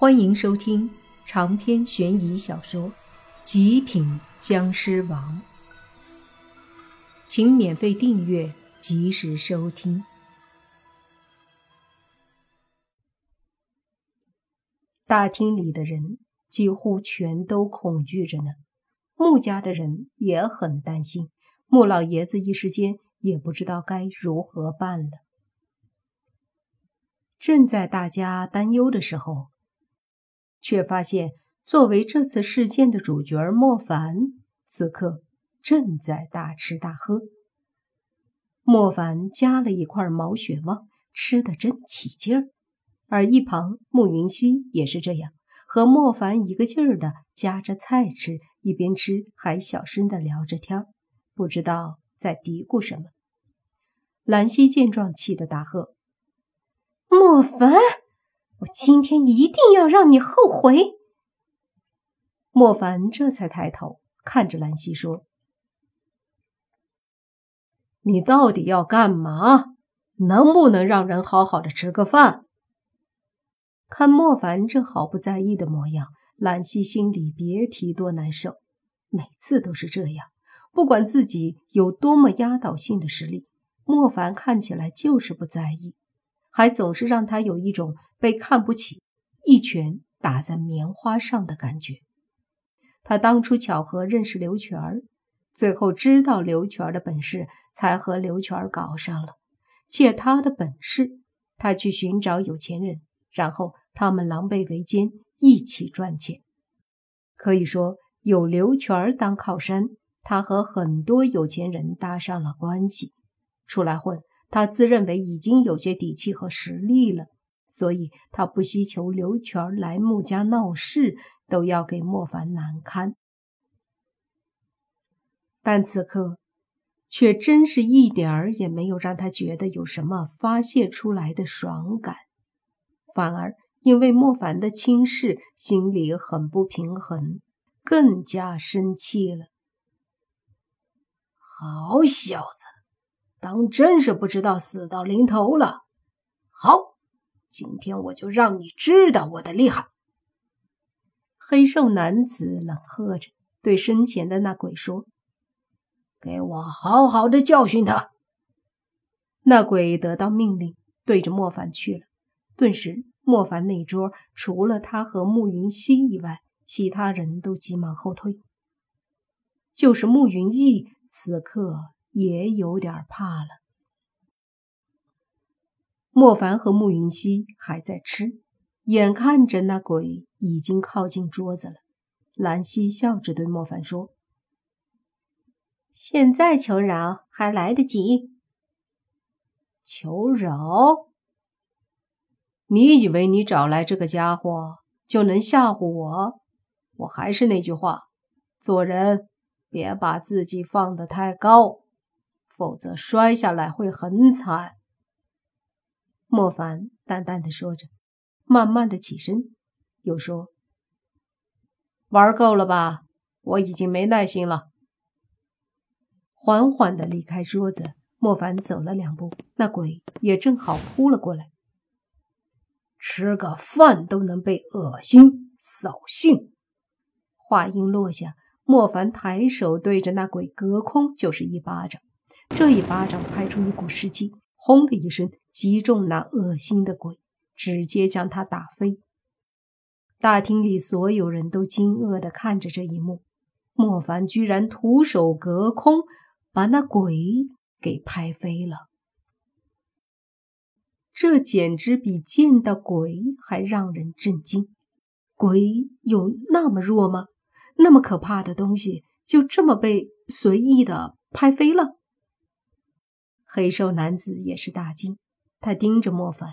欢迎收听长篇悬疑小说《极品僵尸王》，请免费订阅，及时收听。大厅里的人几乎全都恐惧着呢，穆家的人也很担心。穆老爷子一时间也不知道该如何办了。正在大家担忧的时候。却发现，作为这次事件的主角莫凡，此刻正在大吃大喝。莫凡夹了一块毛血旺，吃的真起劲儿。而一旁慕云溪也是这样，和莫凡一个劲儿的夹着菜吃，一边吃还小声的聊着天，不知道在嘀咕什么。兰溪见状，气得大喝：“莫凡！”我今天一定要让你后悔！莫凡这才抬头看着兰溪说：“你到底要干嘛？能不能让人好好的吃个饭？”看莫凡这毫不在意的模样，兰溪心里别提多难受。每次都是这样，不管自己有多么压倒性的实力，莫凡看起来就是不在意。还总是让他有一种被看不起、一拳打在棉花上的感觉。他当初巧合认识刘全儿，最后知道刘全儿的本事，才和刘全儿搞上了。借他的本事，他去寻找有钱人，然后他们狼狈为奸，一起赚钱。可以说，有刘全儿当靠山，他和很多有钱人搭上了关系，出来混。他自认为已经有些底气和实力了，所以他不惜求刘全来穆家闹事，都要给莫凡难堪。但此刻，却真是一点儿也没有让他觉得有什么发泄出来的爽感，反而因为莫凡的轻视，心里很不平衡，更加生气了。好小子！当真是不知道死到临头了。好，今天我就让你知道我的厉害。黑瘦男子冷喝着，对身前的那鬼说：“给我好好的教训他。”那鬼得到命令，对着莫凡去了。顿时，莫凡那桌除了他和慕云溪以外，其他人都急忙后退。就是慕云逸，此刻。也有点怕了。莫凡和慕云溪还在吃，眼看着那鬼已经靠近桌子了。兰溪笑着对莫凡说：“现在求饶还来得及。”求饶？你以为你找来这个家伙就能吓唬我？我还是那句话，做人别把自己放得太高。否则摔下来会很惨。”莫凡淡淡的说着，慢慢的起身，又说：“玩够了吧？我已经没耐心了。”缓缓的离开桌子，莫凡走了两步，那鬼也正好扑了过来。吃个饭都能被恶心，扫兴。话音落下，莫凡抬手对着那鬼隔空就是一巴掌。这一巴掌拍出一股湿气，轰的一声击中那恶心的鬼，直接将他打飞。大厅里所有人都惊愕地看着这一幕，莫凡居然徒手隔空把那鬼给拍飞了，这简直比见到鬼还让人震惊。鬼有那么弱吗？那么可怕的东西就这么被随意的拍飞了？黑瘦男子也是大惊，他盯着莫凡，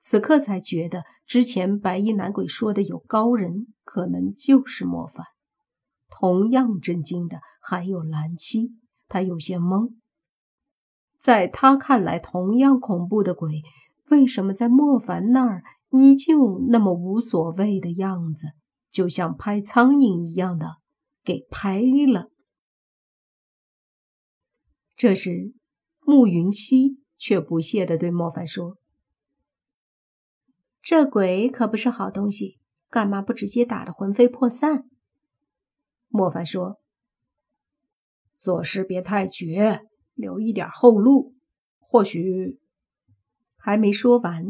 此刻才觉得之前白衣男鬼说的有高人，可能就是莫凡。同样震惊的还有蓝七，他有些懵。在他看来，同样恐怖的鬼，为什么在莫凡那儿依旧那么无所谓的样子，就像拍苍蝇一样的给拍了？这时。慕云溪却不屑地对莫凡说：“这鬼可不是好东西，干嘛不直接打得魂飞魄散？莫凡说：“做事别太绝，留一点后路。或许……”还没说完，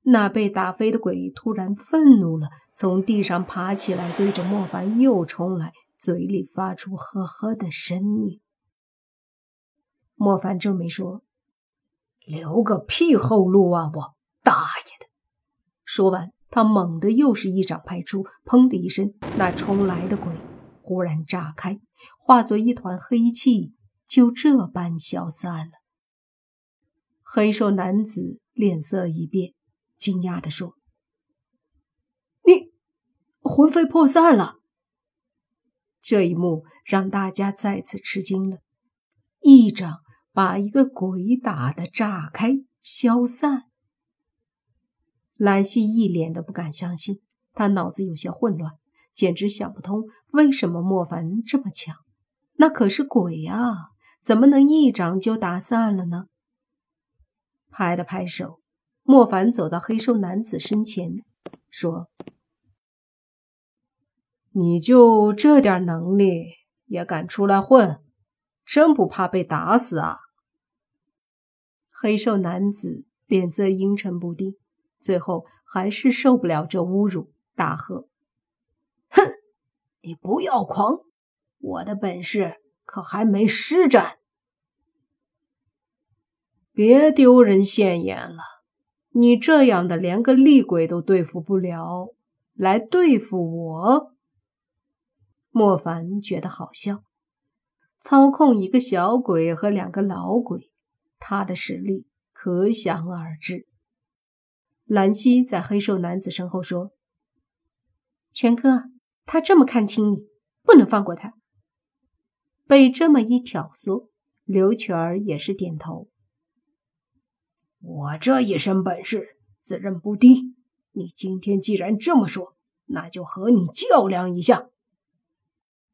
那被打飞的鬼突然愤怒了，从地上爬起来，对着莫凡又冲来，嘴里发出呵呵的声音。莫凡皱眉说：“留个屁后路啊！我大爷的！”说完，他猛地又是一掌拍出，砰的一声，那冲来的鬼忽然炸开，化作一团黑气，就这般消散了。黑瘦男子脸色一变，惊讶地说：“你魂飞魄散了！”这一幕让大家再次吃惊了，一掌把一个鬼打得炸开消散。兰溪一脸的不敢相信，他脑子有些混乱，简直想不通为什么莫凡这么强。那可是鬼啊，怎么能一掌就打散了呢？拍了拍手，莫凡走到黑瘦男子身前，说：“你就这点能力，也敢出来混？真不怕被打死啊？”黑瘦男子脸色阴沉不定。最后还是受不了这侮辱，大喝：“哼，你不要狂！我的本事可还没施展，别丢人现眼了！你这样的连个厉鬼都对付不了，来对付我？”莫凡觉得好笑，操控一个小鬼和两个老鬼，他的实力可想而知。兰溪在黑瘦男子身后说：“全哥，他这么看轻你，不能放过他。”被这么一挑唆，刘全儿也是点头：“我这一身本事，自认不低。你今天既然这么说，那就和你较量一下。”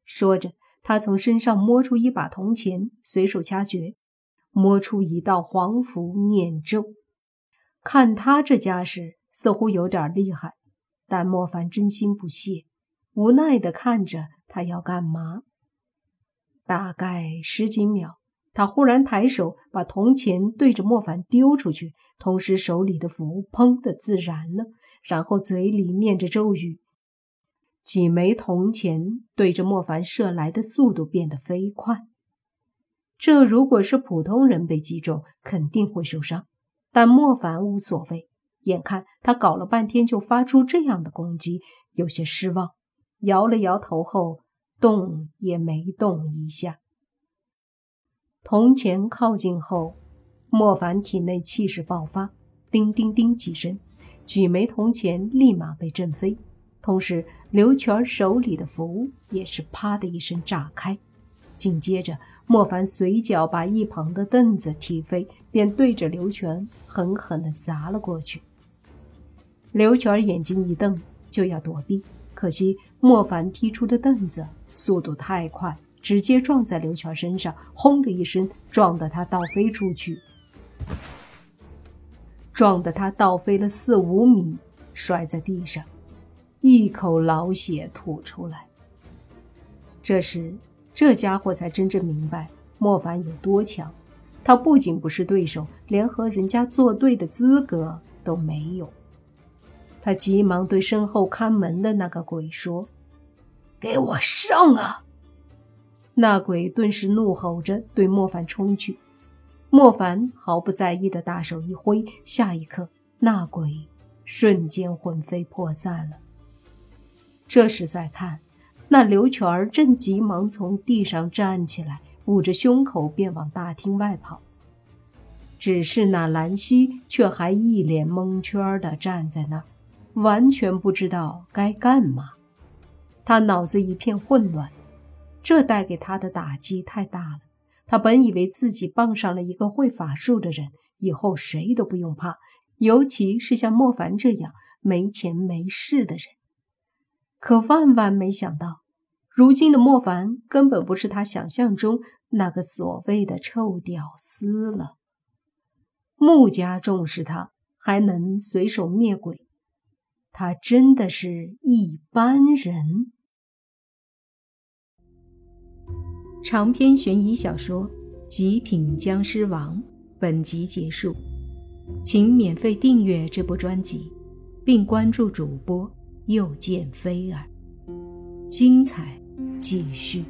说着，他从身上摸出一把铜钱，随手掐诀，摸出一道黄符，念咒。看他这架势，似乎有点厉害，但莫凡真心不屑，无奈地看着他要干嘛。大概十几秒，他忽然抬手把铜钱对着莫凡丢出去，同时手里的符砰的自燃了，然后嘴里念着咒语，几枚铜钱对着莫凡射来的速度变得飞快。这如果是普通人被击中，肯定会受伤。但莫凡无所谓，眼看他搞了半天就发出这样的攻击，有些失望，摇了摇头后动也没动一下。铜钱靠近后，莫凡体内气势爆发，叮叮叮几声，几枚铜钱立马被震飞，同时刘全手里的符也是啪的一声炸开。紧接着，莫凡随脚把一旁的凳子踢飞，便对着刘全狠狠地砸了过去。刘全眼睛一瞪，就要躲避，可惜莫凡踢出的凳子速度太快，直接撞在刘全身上，轰的一声，撞得他倒飞出去，撞得他倒飞了四五米，摔在地上，一口老血吐出来。这时。这家伙才真正明白莫凡有多强，他不仅不是对手，连和人家作对的资格都没有。他急忙对身后看门的那个鬼说：“给我上啊！”那鬼顿时怒吼着对莫凡冲去，莫凡毫不在意的大手一挥，下一刻那鬼瞬间魂飞魄散了。这时再看。那刘全儿正急忙从地上站起来，捂着胸口便往大厅外跑。只是那兰溪却还一脸蒙圈的站在那儿，完全不知道该干嘛。他脑子一片混乱，这带给他的打击太大了。他本以为自己傍上了一个会法术的人，以后谁都不用怕，尤其是像莫凡这样没钱没势的人。可万万没想到，如今的莫凡根本不是他想象中那个所谓的臭屌丝了。穆家重视他，还能随手灭鬼，他真的是一般人。长篇悬疑小说《极品僵尸王》本集结束，请免费订阅这部专辑，并关注主播又见菲儿，精彩继续。